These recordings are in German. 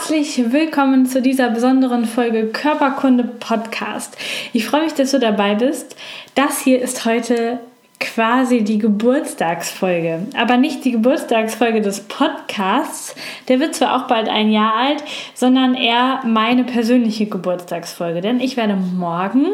Herzlich willkommen zu dieser besonderen Folge Körperkunde Podcast. Ich freue mich, dass du dabei bist. Das hier ist heute quasi die Geburtstagsfolge, aber nicht die Geburtstagsfolge des Podcasts. Der wird zwar auch bald ein Jahr alt, sondern eher meine persönliche Geburtstagsfolge, denn ich werde morgen,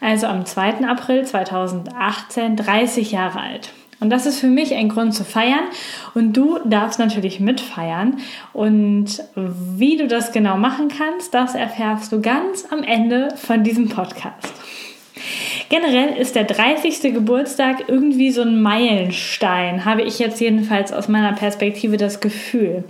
also am 2. April 2018, 30 Jahre alt. Und das ist für mich ein Grund zu feiern. Und du darfst natürlich mitfeiern. Und wie du das genau machen kannst, das erfährst du ganz am Ende von diesem Podcast. Generell ist der 30. Geburtstag irgendwie so ein Meilenstein, habe ich jetzt jedenfalls aus meiner Perspektive das Gefühl.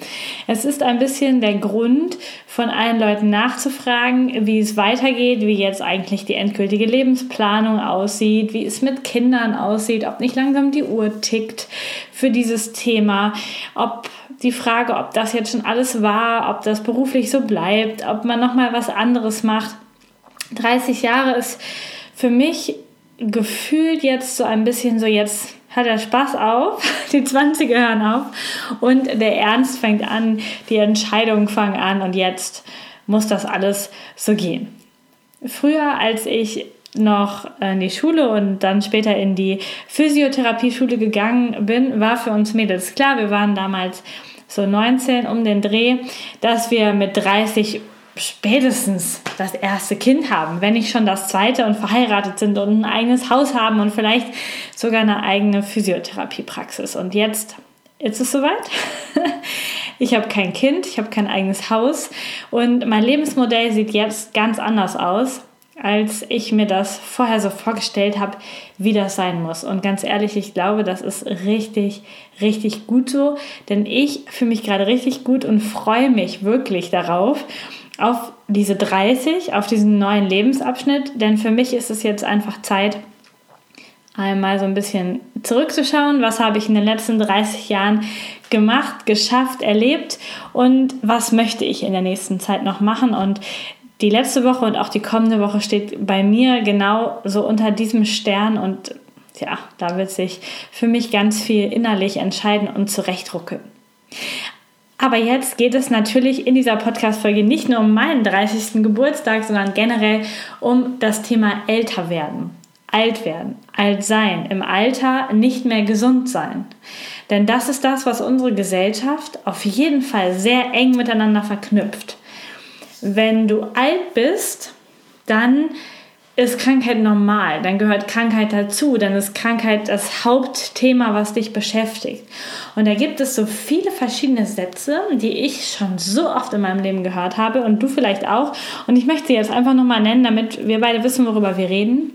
Es ist ein bisschen der Grund, von allen Leuten nachzufragen, wie es weitergeht, wie jetzt eigentlich die endgültige Lebensplanung aussieht, wie es mit Kindern aussieht, ob nicht langsam die Uhr tickt für dieses Thema, ob die Frage, ob das jetzt schon alles war, ob das beruflich so bleibt, ob man noch mal was anderes macht. 30 Jahre ist für mich gefühlt jetzt so ein bisschen so, jetzt hat er Spaß auf, die 20er hören auf und der Ernst fängt an, die Entscheidungen fangen an und jetzt muss das alles so gehen. Früher, als ich noch in die Schule und dann später in die Physiotherapieschule gegangen bin, war für uns Mädels klar, wir waren damals so 19 um den Dreh, dass wir mit 30 spätestens das erste Kind haben, wenn nicht schon das zweite und verheiratet sind und ein eigenes Haus haben und vielleicht sogar eine eigene Physiotherapiepraxis. Und jetzt ist es soweit. Ich habe kein Kind, ich habe kein eigenes Haus und mein Lebensmodell sieht jetzt ganz anders aus, als ich mir das vorher so vorgestellt habe, wie das sein muss. Und ganz ehrlich, ich glaube, das ist richtig, richtig gut so, denn ich fühle mich gerade richtig gut und freue mich wirklich darauf auf diese 30, auf diesen neuen Lebensabschnitt, denn für mich ist es jetzt einfach Zeit, einmal so ein bisschen zurückzuschauen, was habe ich in den letzten 30 Jahren gemacht, geschafft, erlebt? Und was möchte ich in der nächsten Zeit noch machen? Und die letzte Woche und auch die kommende Woche steht bei mir genau so unter diesem Stern. Und ja, da wird sich für mich ganz viel innerlich entscheiden und zurechtruckeln. Aber jetzt geht es natürlich in dieser Podcast-Folge nicht nur um meinen 30. Geburtstag, sondern generell um das Thema älter werden, alt werden, alt sein, im Alter nicht mehr gesund sein. Denn das ist das, was unsere Gesellschaft auf jeden Fall sehr eng miteinander verknüpft. Wenn du alt bist, dann ist Krankheit normal, dann gehört Krankheit dazu, dann ist Krankheit das Hauptthema, was dich beschäftigt. Und da gibt es so viele verschiedene Sätze, die ich schon so oft in meinem Leben gehört habe und du vielleicht auch. Und ich möchte sie jetzt einfach nochmal nennen, damit wir beide wissen, worüber wir reden.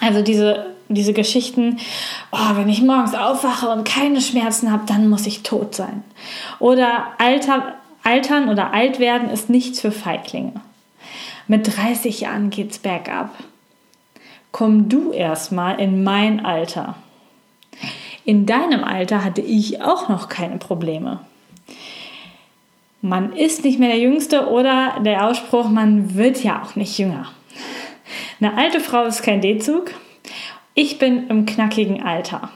Also diese, diese Geschichten, oh, wenn ich morgens aufwache und keine Schmerzen habe, dann muss ich tot sein. Oder Alter, Altern oder alt werden ist nichts für Feiglinge. Mit 30 Jahren geht's bergab. Komm du erstmal in mein Alter. In deinem Alter hatte ich auch noch keine Probleme. Man ist nicht mehr der Jüngste oder der Ausspruch, man wird ja auch nicht jünger. Eine alte Frau ist kein D-Zug. Ich bin im knackigen Alter.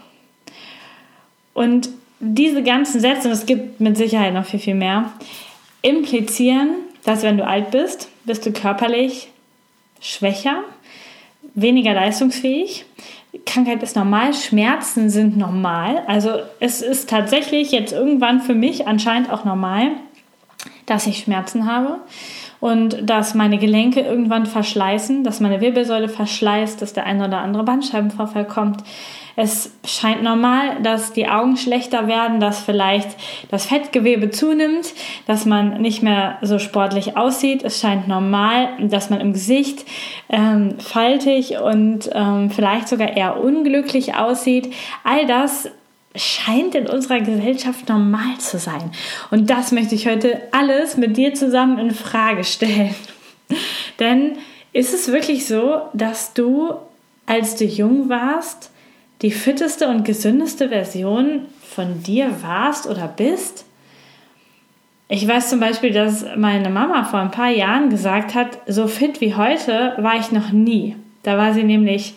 Und diese ganzen Sätze, und es gibt mit Sicherheit noch viel, viel mehr, implizieren, dass wenn du alt bist, bist du körperlich schwächer, weniger leistungsfähig. Krankheit ist normal, Schmerzen sind normal. Also es ist tatsächlich jetzt irgendwann für mich anscheinend auch normal, dass ich Schmerzen habe und dass meine Gelenke irgendwann verschleißen, dass meine Wirbelsäule verschleißt, dass der ein oder andere Bandscheibenvorfall kommt. Es scheint normal, dass die Augen schlechter werden, dass vielleicht das Fettgewebe zunimmt, dass man nicht mehr so sportlich aussieht. Es scheint normal, dass man im Gesicht ähm, faltig und ähm, vielleicht sogar eher unglücklich aussieht. All das scheint in unserer Gesellschaft normal zu sein. Und das möchte ich heute alles mit dir zusammen in Frage stellen. Denn ist es wirklich so, dass du als du jung warst, die fitteste und gesündeste Version von dir warst oder bist? Ich weiß zum Beispiel, dass meine Mama vor ein paar Jahren gesagt hat, so fit wie heute war ich noch nie. Da war sie nämlich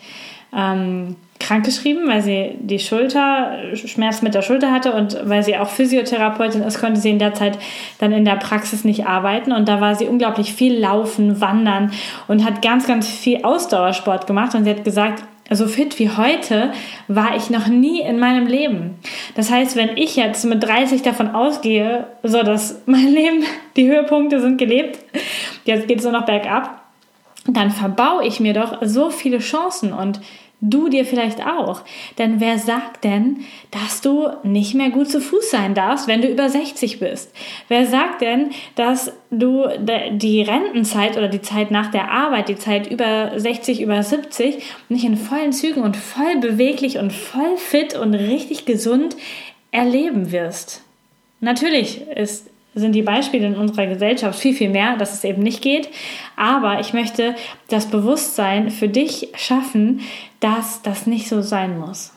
ähm, krankgeschrieben, weil sie die Schulter, Schmerz mit der Schulter hatte und weil sie auch Physiotherapeutin ist, konnte sie in der Zeit dann in der Praxis nicht arbeiten und da war sie unglaublich viel laufen, wandern und hat ganz, ganz viel Ausdauersport gemacht und sie hat gesagt, so fit wie heute war ich noch nie in meinem Leben. Das heißt, wenn ich jetzt mit 30 davon ausgehe, so dass mein Leben, die Höhepunkte sind gelebt, jetzt geht es nur noch bergab, dann verbaue ich mir doch so viele Chancen und Du dir vielleicht auch. Denn wer sagt denn, dass du nicht mehr gut zu Fuß sein darfst, wenn du über 60 bist? Wer sagt denn, dass du die Rentenzeit oder die Zeit nach der Arbeit, die Zeit über 60, über 70, nicht in vollen Zügen und voll beweglich und voll fit und richtig gesund erleben wirst? Natürlich ist sind die Beispiele in unserer Gesellschaft viel, viel mehr, dass es eben nicht geht. Aber ich möchte das Bewusstsein für dich schaffen, dass das nicht so sein muss.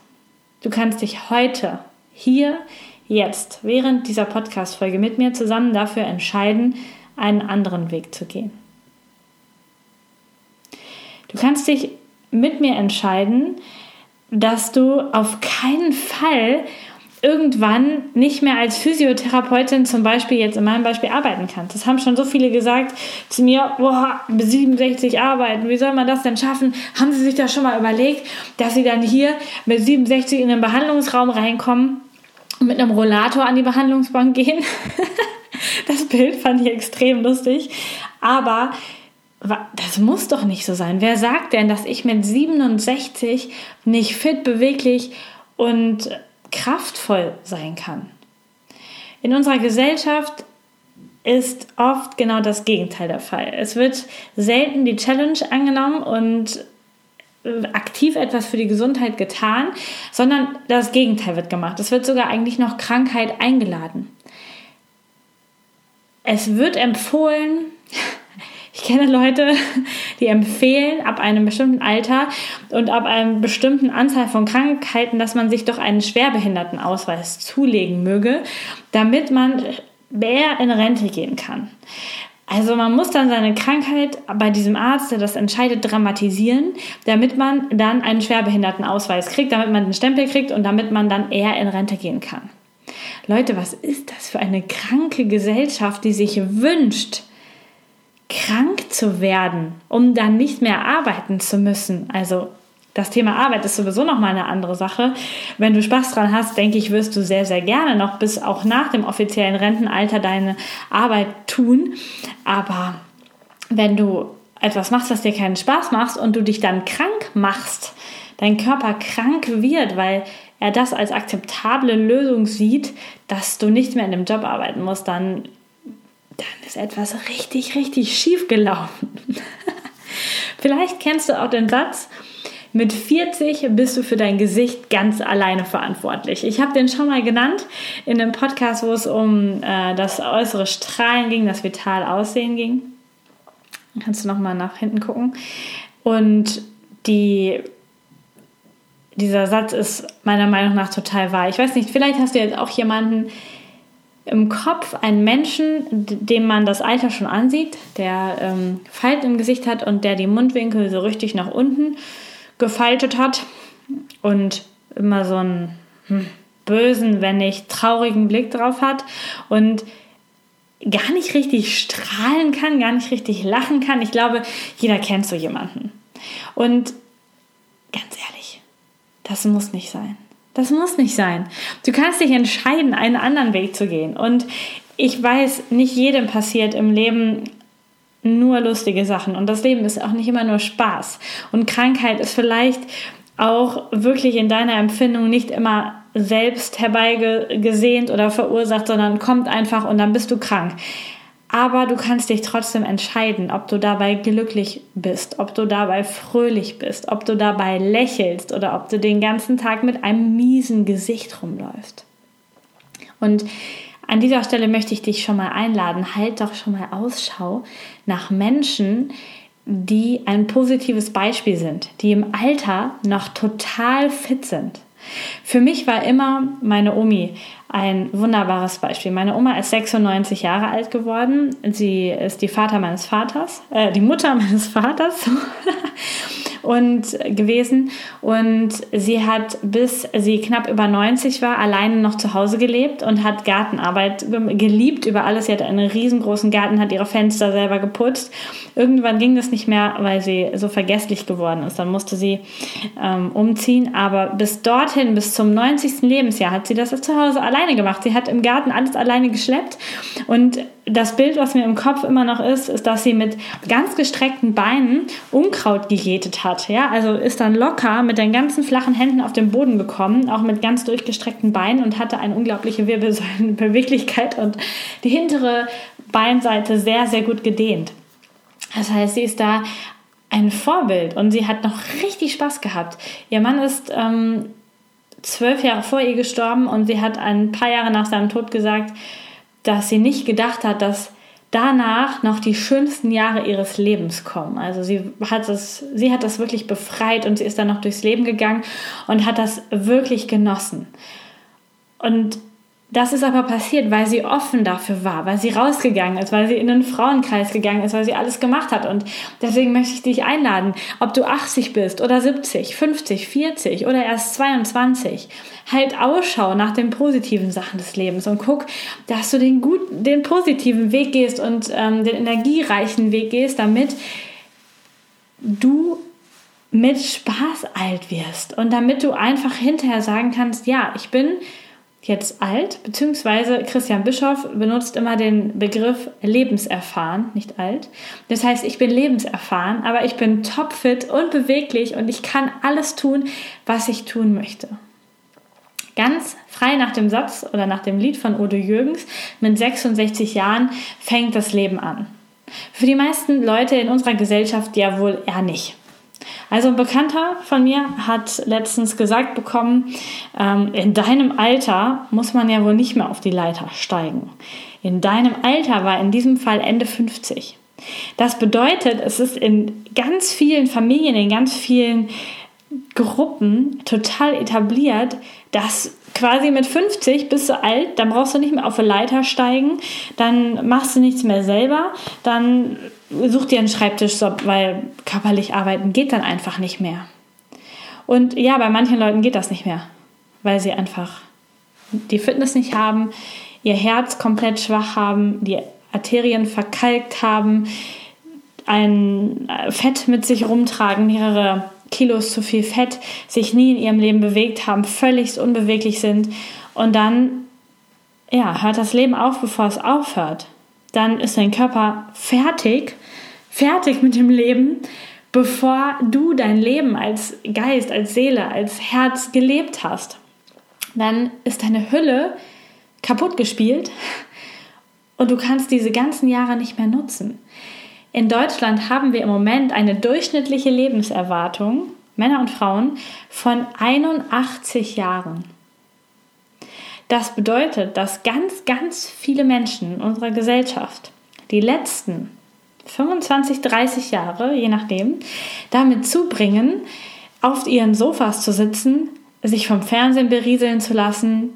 Du kannst dich heute, hier, jetzt, während dieser Podcast-Folge mit mir zusammen dafür entscheiden, einen anderen Weg zu gehen. Du kannst dich mit mir entscheiden, dass du auf keinen Fall irgendwann nicht mehr als Physiotherapeutin zum Beispiel jetzt in meinem Beispiel arbeiten kannst. Das haben schon so viele gesagt zu mir, boah, 67 arbeiten, wie soll man das denn schaffen? Haben Sie sich da schon mal überlegt, dass Sie dann hier mit 67 in den Behandlungsraum reinkommen und mit einem Rollator an die Behandlungsbank gehen? das Bild fand ich extrem lustig, aber das muss doch nicht so sein. Wer sagt denn, dass ich mit 67 nicht fit, beweglich und kraftvoll sein kann. In unserer Gesellschaft ist oft genau das Gegenteil der Fall. Es wird selten die Challenge angenommen und äh, aktiv etwas für die Gesundheit getan, sondern das Gegenteil wird gemacht. Es wird sogar eigentlich noch Krankheit eingeladen. Es wird empfohlen, ich kenne Leute, die empfehlen ab einem bestimmten Alter und ab einer bestimmten Anzahl von Krankheiten, dass man sich doch einen Schwerbehindertenausweis zulegen möge, damit man mehr in Rente gehen kann. Also man muss dann seine Krankheit bei diesem Arzt, der das entscheidet, dramatisieren, damit man dann einen Schwerbehindertenausweis kriegt, damit man den Stempel kriegt und damit man dann eher in Rente gehen kann. Leute, was ist das für eine kranke Gesellschaft, die sich wünscht, krank zu werden, um dann nicht mehr arbeiten zu müssen. Also das Thema Arbeit ist sowieso noch mal eine andere Sache. Wenn du Spaß dran hast, denke ich, wirst du sehr, sehr gerne noch bis auch nach dem offiziellen Rentenalter deine Arbeit tun. Aber wenn du etwas machst, was dir keinen Spaß macht und du dich dann krank machst, dein Körper krank wird, weil er das als akzeptable Lösung sieht, dass du nicht mehr in dem Job arbeiten musst, dann dann ist etwas richtig, richtig schief gelaufen. Vielleicht kennst du auch den Satz, mit 40 bist du für dein Gesicht ganz alleine verantwortlich. Ich habe den schon mal genannt in einem Podcast, wo es um äh, das äußere Strahlen ging, das vital Aussehen ging. Kannst du noch mal nach hinten gucken. Und die, dieser Satz ist meiner Meinung nach total wahr. Ich weiß nicht, vielleicht hast du jetzt auch jemanden, im Kopf einen Menschen, dem man das Alter schon ansieht, der ähm, Falten im Gesicht hat und der die Mundwinkel so richtig nach unten gefaltet hat und immer so einen hm, bösen, wenn nicht traurigen Blick drauf hat und gar nicht richtig strahlen kann, gar nicht richtig lachen kann. Ich glaube, jeder kennt so jemanden. Und ganz ehrlich, das muss nicht sein. Das muss nicht sein. Du kannst dich entscheiden, einen anderen Weg zu gehen. Und ich weiß, nicht jedem passiert im Leben nur lustige Sachen. Und das Leben ist auch nicht immer nur Spaß. Und Krankheit ist vielleicht auch wirklich in deiner Empfindung nicht immer selbst herbeigesehnt oder verursacht, sondern kommt einfach und dann bist du krank. Aber du kannst dich trotzdem entscheiden, ob du dabei glücklich bist, ob du dabei fröhlich bist, ob du dabei lächelst oder ob du den ganzen Tag mit einem miesen Gesicht rumläufst. Und an dieser Stelle möchte ich dich schon mal einladen, halt doch schon mal Ausschau nach Menschen, die ein positives Beispiel sind, die im Alter noch total fit sind. Für mich war immer meine Omi ein wunderbares Beispiel. Meine Oma ist 96 Jahre alt geworden. Sie ist die Vater meines Vaters, äh, die Mutter meines Vaters. Und gewesen. Und sie hat, bis sie knapp über 90 war, alleine noch zu Hause gelebt und hat Gartenarbeit geliebt über alles. Sie hatte einen riesengroßen Garten, hat ihre Fenster selber geputzt. Irgendwann ging das nicht mehr, weil sie so vergesslich geworden ist. Dann musste sie ähm, umziehen. Aber bis dorthin, bis zum 90. Lebensjahr, hat sie das zu Hause alleine gemacht. Sie hat im Garten alles alleine geschleppt und das Bild, was mir im Kopf immer noch ist, ist, dass sie mit ganz gestreckten Beinen Unkraut gejätet hat. Ja, also ist dann locker mit den ganzen flachen Händen auf den Boden gekommen, auch mit ganz durchgestreckten Beinen und hatte eine unglaubliche Wirbelsäulenbeweglichkeit und die hintere Beinseite sehr, sehr gut gedehnt. Das heißt, sie ist da ein Vorbild und sie hat noch richtig Spaß gehabt. Ihr Mann ist ähm, zwölf Jahre vor ihr gestorben und sie hat ein paar Jahre nach seinem Tod gesagt, dass sie nicht gedacht hat, dass danach noch die schönsten Jahre ihres Lebens kommen. Also sie hat das, sie hat das wirklich befreit und sie ist dann noch durchs Leben gegangen und hat das wirklich genossen. Und das ist aber passiert, weil sie offen dafür war, weil sie rausgegangen ist, weil sie in den Frauenkreis gegangen ist, weil sie alles gemacht hat. Und deswegen möchte ich dich einladen, ob du 80 bist oder 70, 50, 40 oder erst 22. Halt Ausschau nach den positiven Sachen des Lebens und guck, dass du den guten, den positiven Weg gehst und ähm, den energiereichen Weg gehst, damit du mit Spaß alt wirst und damit du einfach hinterher sagen kannst, ja, ich bin jetzt alt, beziehungsweise Christian Bischoff benutzt immer den Begriff lebenserfahren, nicht alt. Das heißt, ich bin lebenserfahren, aber ich bin topfit und beweglich und ich kann alles tun, was ich tun möchte. Ganz frei nach dem Satz oder nach dem Lied von Udo Jürgens, mit 66 Jahren fängt das Leben an. Für die meisten Leute in unserer Gesellschaft ja wohl eher nicht. Also ein Bekannter von mir hat letztens gesagt bekommen, ähm, in deinem Alter muss man ja wohl nicht mehr auf die Leiter steigen. In deinem Alter war in diesem Fall Ende 50. Das bedeutet, es ist in ganz vielen Familien, in ganz vielen Gruppen total etabliert, dass quasi mit 50 bist du alt, dann brauchst du nicht mehr auf eine Leiter steigen, dann machst du nichts mehr selber, dann such dir einen Schreibtisch, weil körperlich arbeiten geht dann einfach nicht mehr. Und ja, bei manchen Leuten geht das nicht mehr, weil sie einfach die Fitness nicht haben, ihr Herz komplett schwach haben, die Arterien verkalkt haben, ein Fett mit sich rumtragen, mehrere Kilos zu viel Fett, sich nie in ihrem Leben bewegt haben, völlig unbeweglich sind und dann ja, hört das Leben auf, bevor es aufhört. Dann ist dein Körper fertig, fertig mit dem Leben, bevor du dein Leben als Geist, als Seele, als Herz gelebt hast. Dann ist deine Hülle kaputt gespielt und du kannst diese ganzen Jahre nicht mehr nutzen. In Deutschland haben wir im Moment eine durchschnittliche Lebenserwartung, Männer und Frauen, von 81 Jahren. Das bedeutet, dass ganz, ganz viele Menschen in unserer Gesellschaft die letzten 25, 30 Jahre, je nachdem, damit zubringen, auf ihren Sofas zu sitzen, sich vom Fernsehen berieseln zu lassen,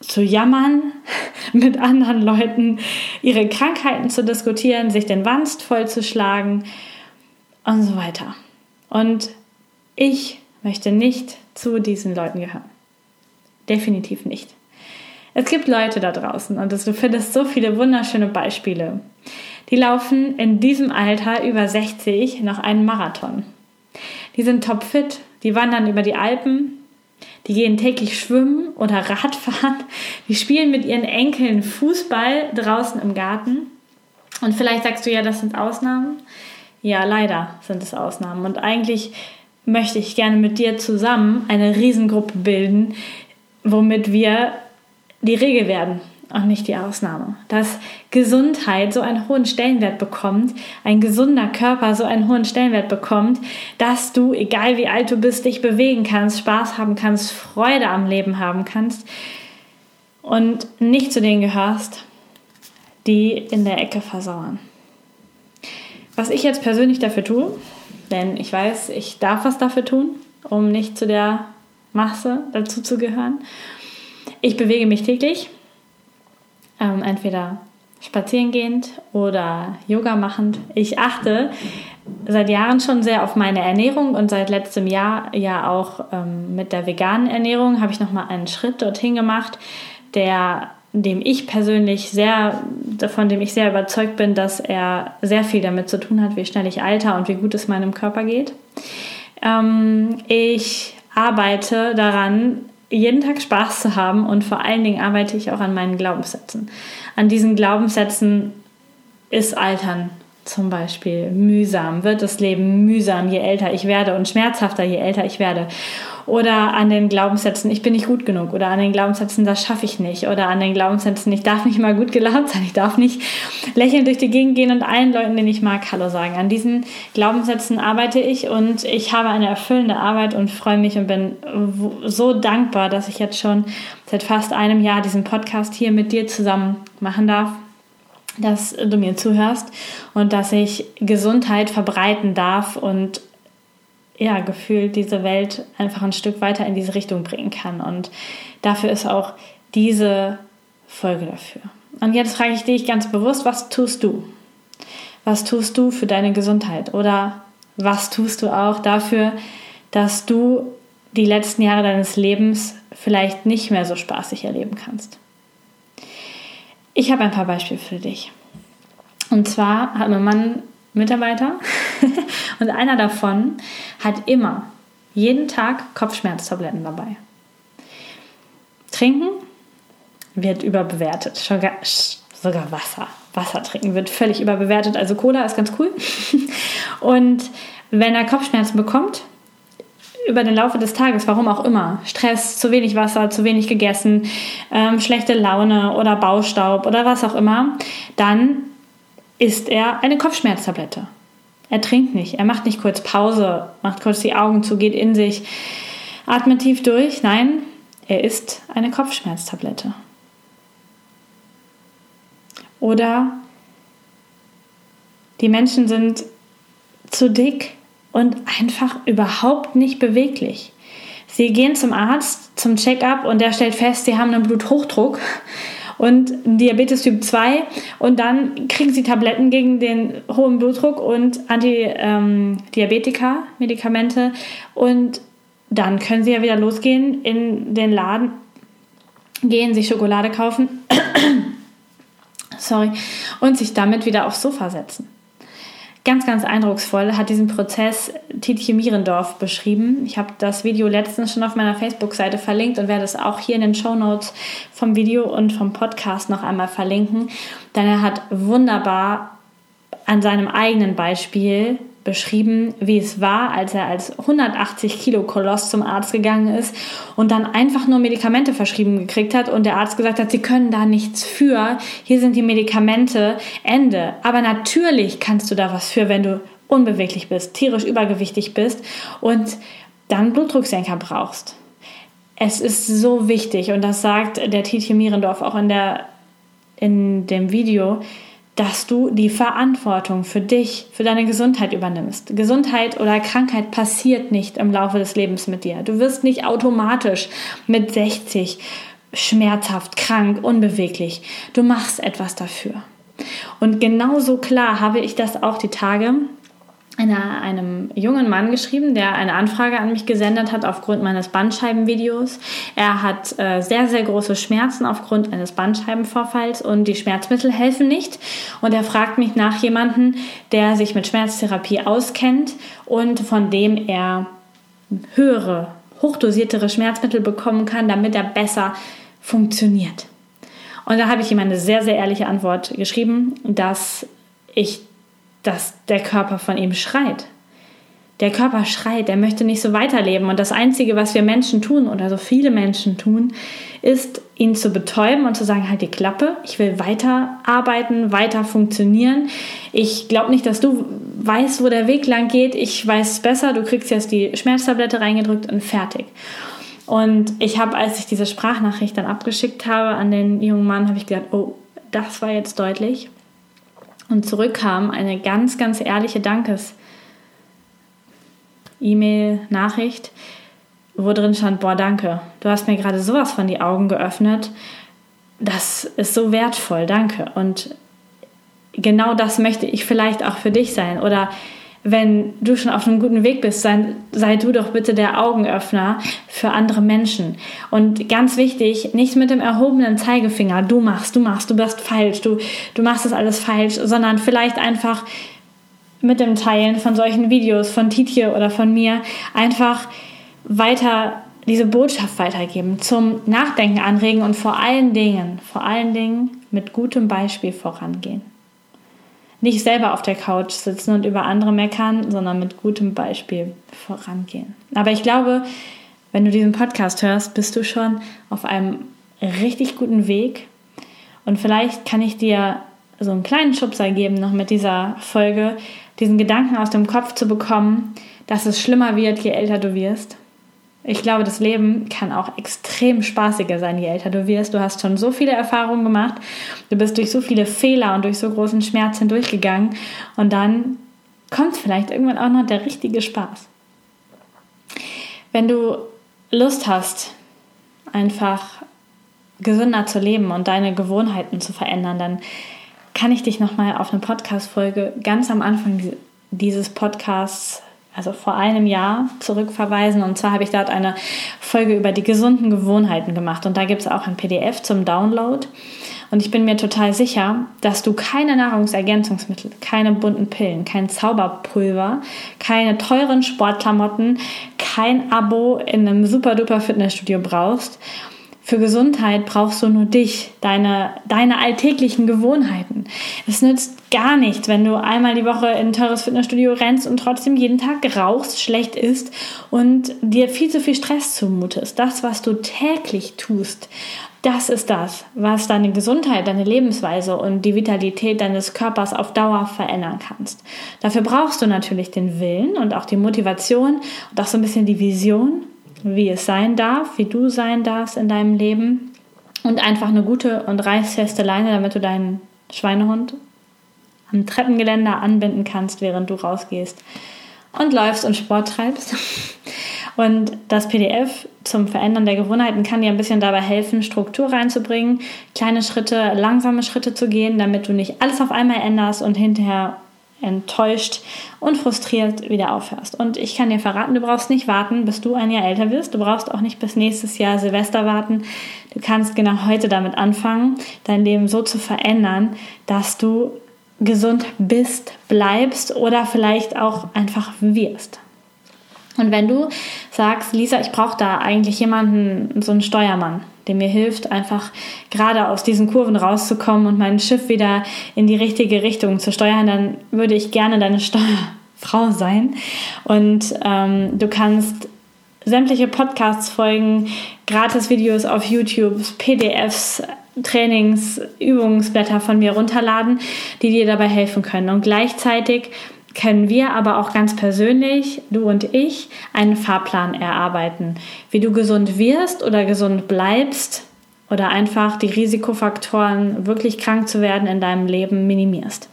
zu jammern, mit anderen Leuten ihre Krankheiten zu diskutieren, sich den Wanst vollzuschlagen und so weiter. Und ich möchte nicht zu diesen Leuten gehören. Definitiv nicht. Es gibt Leute da draußen und du findest so viele wunderschöne Beispiele. Die laufen in diesem Alter über 60 noch einen Marathon. Die sind topfit, die wandern über die Alpen, die gehen täglich schwimmen oder Radfahren. Die spielen mit ihren Enkeln Fußball draußen im Garten. Und vielleicht sagst du ja, das sind Ausnahmen. Ja, leider sind es Ausnahmen. Und eigentlich möchte ich gerne mit dir zusammen eine Riesengruppe bilden, womit wir die Regel werden auch nicht die Ausnahme. Dass Gesundheit so einen hohen Stellenwert bekommt, ein gesunder Körper so einen hohen Stellenwert bekommt, dass du, egal wie alt du bist, dich bewegen kannst, Spaß haben kannst, Freude am Leben haben kannst und nicht zu denen gehörst, die in der Ecke versauern. was ich jetzt persönlich dafür tue, denn ich weiß, ich darf was dafür tun, um nicht zu der Masse dazu zu gehören. Ich bewege mich täglich, ähm, entweder spazierengehend oder Yoga machend. Ich achte seit Jahren schon sehr auf meine Ernährung und seit letztem Jahr ja auch ähm, mit der veganen Ernährung habe ich nochmal einen Schritt dorthin gemacht, der dem ich persönlich sehr, von dem ich sehr überzeugt bin, dass er sehr viel damit zu tun hat, wie schnell ich alter und wie gut es meinem Körper geht. Ähm, ich arbeite daran, jeden Tag Spaß zu haben und vor allen Dingen arbeite ich auch an meinen Glaubenssätzen. An diesen Glaubenssätzen ist Altern zum Beispiel mühsam, wird das Leben mühsam, je älter ich werde und schmerzhafter, je älter ich werde. Oder an den Glaubenssätzen, ich bin nicht gut genug. Oder an den Glaubenssätzen, das schaffe ich nicht. Oder an den Glaubenssätzen, ich darf nicht mal gut gelaunt sein. Ich darf nicht lächelnd durch die Gegend gehen und allen Leuten, den ich mag, Hallo sagen. An diesen Glaubenssätzen arbeite ich und ich habe eine erfüllende Arbeit und freue mich und bin so dankbar, dass ich jetzt schon seit fast einem Jahr diesen Podcast hier mit dir zusammen machen darf dass du mir zuhörst und dass ich Gesundheit verbreiten darf und ja, gefühlt diese Welt einfach ein Stück weiter in diese Richtung bringen kann. Und dafür ist auch diese Folge dafür. Und jetzt frage ich dich ganz bewusst, was tust du? Was tust du für deine Gesundheit? Oder was tust du auch dafür, dass du die letzten Jahre deines Lebens vielleicht nicht mehr so spaßig erleben kannst? Ich habe ein paar Beispiele für dich. Und zwar hat mein Mann Mitarbeiter und einer davon hat immer jeden Tag Kopfschmerztabletten dabei. Trinken wird überbewertet. Sogar, sogar Wasser. Wasser trinken wird völlig überbewertet. Also Cola ist ganz cool. Und wenn er Kopfschmerzen bekommt, über den Laufe des Tages, warum auch immer, Stress, zu wenig Wasser, zu wenig gegessen, ähm, schlechte Laune oder Baustaub oder was auch immer, dann isst er eine Kopfschmerztablette. Er trinkt nicht, er macht nicht kurz Pause, macht kurz die Augen zu, geht in sich, atmet tief durch. Nein, er isst eine Kopfschmerztablette. Oder die Menschen sind zu dick und einfach überhaupt nicht beweglich. Sie gehen zum Arzt zum Check-up und der stellt fest, sie haben einen Bluthochdruck und Diabetes Typ 2 und dann kriegen sie Tabletten gegen den hohen Blutdruck und Antidiabetika-Medikamente ähm, und dann können sie ja wieder losgehen in den Laden, gehen, sich Schokolade kaufen, sorry, und sich damit wieder aufs Sofa setzen ganz, ganz eindrucksvoll hat diesen Prozess Tietje Mierendorf beschrieben. Ich habe das Video letztens schon auf meiner Facebook-Seite verlinkt und werde es auch hier in den Show Notes vom Video und vom Podcast noch einmal verlinken. Denn er hat wunderbar an seinem eigenen Beispiel beschrieben, wie es war, als er als 180 Kilo Koloss zum Arzt gegangen ist und dann einfach nur Medikamente verschrieben gekriegt hat und der Arzt gesagt hat, sie können da nichts für, hier sind die Medikamente, Ende. Aber natürlich kannst du da was für, wenn du unbeweglich bist, tierisch übergewichtig bist und dann Blutdrucksenker brauchst. Es ist so wichtig und das sagt der Tietje Mierendorf auch in, der, in dem Video, dass du die Verantwortung für dich, für deine Gesundheit übernimmst. Gesundheit oder Krankheit passiert nicht im Laufe des Lebens mit dir. Du wirst nicht automatisch mit 60 schmerzhaft, krank, unbeweglich. Du machst etwas dafür. Und genauso klar habe ich das auch die Tage einer, einem jungen Mann geschrieben, der eine Anfrage an mich gesendet hat aufgrund meines Bandscheibenvideos. Er hat äh, sehr, sehr große Schmerzen aufgrund eines Bandscheibenvorfalls und die Schmerzmittel helfen nicht. Und er fragt mich nach jemandem, der sich mit Schmerztherapie auskennt und von dem er höhere, hochdosiertere Schmerzmittel bekommen kann, damit er besser funktioniert. Und da habe ich ihm eine sehr, sehr ehrliche Antwort geschrieben, dass ich dass der Körper von ihm schreit. Der Körper schreit, er möchte nicht so weiterleben. Und das Einzige, was wir Menschen tun oder so viele Menschen tun, ist, ihn zu betäuben und zu sagen, halt die Klappe, ich will weiter arbeiten, weiter funktionieren. Ich glaube nicht, dass du weißt, wo der Weg lang geht. Ich weiß es besser. Du kriegst jetzt die Schmerztablette reingedrückt und fertig. Und ich habe, als ich diese Sprachnachricht dann abgeschickt habe an den jungen Mann, habe ich gedacht, oh, das war jetzt deutlich. Und zurückkam eine ganz, ganz ehrliche Dankes- E-Mail, Nachricht, wo drin stand, boah, danke, du hast mir gerade sowas von die Augen geöffnet. Das ist so wertvoll, danke. Und genau das möchte ich vielleicht auch für dich sein. Oder wenn du schon auf einem guten Weg bist, sei, sei, du doch bitte der Augenöffner für andere Menschen. Und ganz wichtig, nicht mit dem erhobenen Zeigefinger, du machst, du machst, du bist falsch, du, du machst das alles falsch, sondern vielleicht einfach mit dem Teilen von solchen Videos von Titje oder von mir einfach weiter diese Botschaft weitergeben, zum Nachdenken anregen und vor allen Dingen, vor allen Dingen mit gutem Beispiel vorangehen. Nicht selber auf der Couch sitzen und über andere meckern, sondern mit gutem Beispiel vorangehen. Aber ich glaube, wenn du diesen Podcast hörst, bist du schon auf einem richtig guten Weg. Und vielleicht kann ich dir so einen kleinen Schubser geben noch mit dieser Folge, diesen Gedanken aus dem Kopf zu bekommen, dass es schlimmer wird, je älter du wirst. Ich glaube, das Leben kann auch extrem spaßiger sein, je älter du wirst. Du hast schon so viele Erfahrungen gemacht, du bist durch so viele Fehler und durch so großen Schmerz hindurchgegangen und dann kommt vielleicht irgendwann auch noch der richtige Spaß. Wenn du Lust hast, einfach gesünder zu leben und deine Gewohnheiten zu verändern, dann kann ich dich nochmal auf eine Podcast-Folge ganz am Anfang dieses Podcasts, also vor einem Jahr, zurückverweisen. Und zwar habe ich dort eine Folge über die gesunden Gewohnheiten gemacht. Und da gibt es auch ein PDF zum Download. Und ich bin mir total sicher, dass du keine Nahrungsergänzungsmittel, keine bunten Pillen, kein Zauberpulver, keine teuren Sportklamotten, kein Abo in einem super duper Fitnessstudio brauchst für Gesundheit brauchst du nur dich, deine, deine alltäglichen Gewohnheiten. Es nützt gar nichts, wenn du einmal die Woche in ein teures Fitnessstudio rennst und trotzdem jeden Tag rauchst, schlecht isst und dir viel zu viel Stress zumutest. Das, was du täglich tust, das ist das, was deine Gesundheit, deine Lebensweise und die Vitalität deines Körpers auf Dauer verändern kannst. Dafür brauchst du natürlich den Willen und auch die Motivation und auch so ein bisschen die Vision wie es sein darf, wie du sein darfst in deinem Leben und einfach eine gute und reißfeste Leine, damit du deinen Schweinehund am Treppengeländer anbinden kannst, während du rausgehst und läufst und Sport treibst. Und das PDF zum Verändern der Gewohnheiten kann dir ein bisschen dabei helfen, Struktur reinzubringen, kleine Schritte, langsame Schritte zu gehen, damit du nicht alles auf einmal änderst und hinterher enttäuscht und frustriert wieder aufhörst. Und ich kann dir verraten, du brauchst nicht warten, bis du ein Jahr älter wirst. Du brauchst auch nicht bis nächstes Jahr Silvester warten. Du kannst genau heute damit anfangen, dein Leben so zu verändern, dass du gesund bist, bleibst oder vielleicht auch einfach wirst. Und wenn du sagst, Lisa, ich brauche da eigentlich jemanden, so einen Steuermann, der mir hilft, einfach gerade aus diesen Kurven rauszukommen und mein Schiff wieder in die richtige Richtung zu steuern, dann würde ich gerne deine Steuerfrau sein. Und ähm, du kannst sämtliche Podcasts folgen, Gratis-Videos auf YouTube, PDFs, Trainings, Übungsblätter von mir runterladen, die dir dabei helfen können. Und gleichzeitig können wir aber auch ganz persönlich, du und ich, einen Fahrplan erarbeiten, wie du gesund wirst oder gesund bleibst oder einfach die Risikofaktoren, wirklich krank zu werden in deinem Leben minimierst.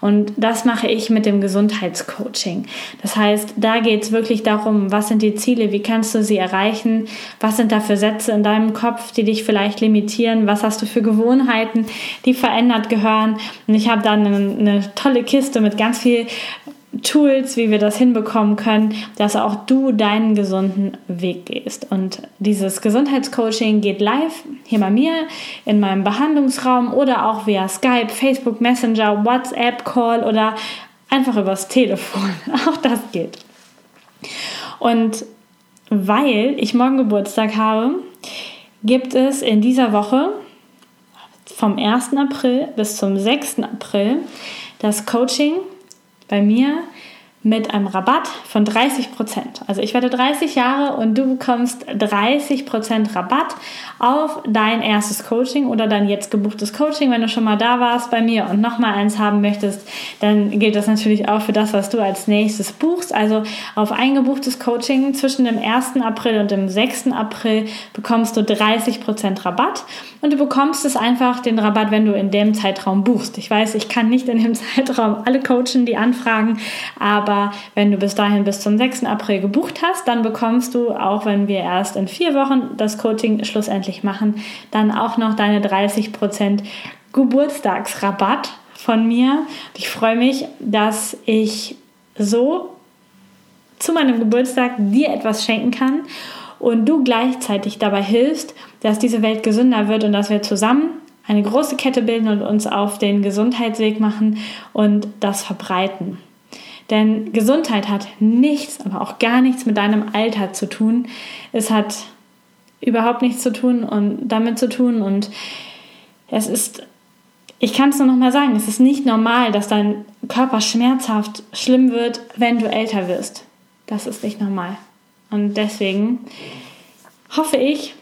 Und das mache ich mit dem Gesundheitscoaching. Das heißt, da geht es wirklich darum, was sind die Ziele, wie kannst du sie erreichen, was sind da für Sätze in deinem Kopf, die dich vielleicht limitieren, was hast du für Gewohnheiten, die verändert gehören. Und ich habe dann eine, eine tolle Kiste mit ganz viel Tools, wie wir das hinbekommen können, dass auch du deinen gesunden Weg gehst. Und dieses Gesundheitscoaching geht live hier bei mir in meinem Behandlungsraum oder auch via Skype, Facebook Messenger, WhatsApp Call oder einfach übers Telefon. Auch das geht. Und weil ich morgen Geburtstag habe, gibt es in dieser Woche vom 1. April bis zum 6. April das Coaching bei mir mit einem Rabatt von 30 Prozent. Also ich werde 30 Jahre und du bekommst 30 Prozent Rabatt auf dein erstes Coaching oder dein jetzt gebuchtes Coaching. Wenn du schon mal da warst bei mir und nochmal eins haben möchtest, dann gilt das natürlich auch für das, was du als nächstes buchst. Also auf ein gebuchtes Coaching zwischen dem 1. April und dem 6. April bekommst du 30 Prozent Rabatt und du bekommst es einfach den Rabatt, wenn du in dem Zeitraum buchst. Ich weiß, ich kann nicht in dem Zeitraum alle coachen, die anfragen, aber aber wenn du bis dahin bis zum 6. April gebucht hast, dann bekommst du, auch wenn wir erst in vier Wochen das Coaching schlussendlich machen, dann auch noch deine 30% Geburtstagsrabatt von mir. Ich freue mich, dass ich so zu meinem Geburtstag dir etwas schenken kann und du gleichzeitig dabei hilfst, dass diese Welt gesünder wird und dass wir zusammen eine große Kette bilden und uns auf den Gesundheitsweg machen und das verbreiten. Denn Gesundheit hat nichts, aber auch gar nichts mit deinem Alter zu tun. Es hat überhaupt nichts zu tun und damit zu tun und es ist ich kann es nur noch mal sagen, es ist nicht normal, dass dein Körper schmerzhaft schlimm wird, wenn du älter wirst. Das ist nicht normal. Und deswegen hoffe ich,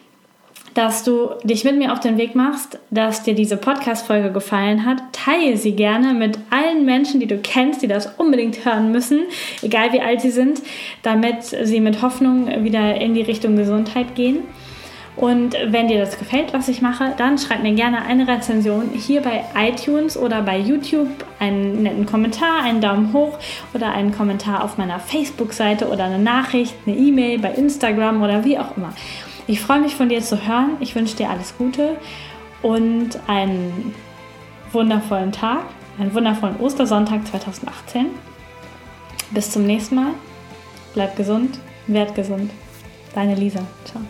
dass du dich mit mir auf den Weg machst, dass dir diese Podcast-Folge gefallen hat. Teile sie gerne mit allen Menschen, die du kennst, die das unbedingt hören müssen, egal wie alt sie sind, damit sie mit Hoffnung wieder in die Richtung Gesundheit gehen. Und wenn dir das gefällt, was ich mache, dann schreib mir gerne eine Rezension hier bei iTunes oder bei YouTube, einen netten Kommentar, einen Daumen hoch oder einen Kommentar auf meiner Facebook-Seite oder eine Nachricht, eine E-Mail bei Instagram oder wie auch immer. Ich freue mich von dir zu hören. Ich wünsche dir alles Gute und einen wundervollen Tag, einen wundervollen Ostersonntag 2018. Bis zum nächsten Mal. Bleib gesund, werd gesund. Deine Lisa. Ciao.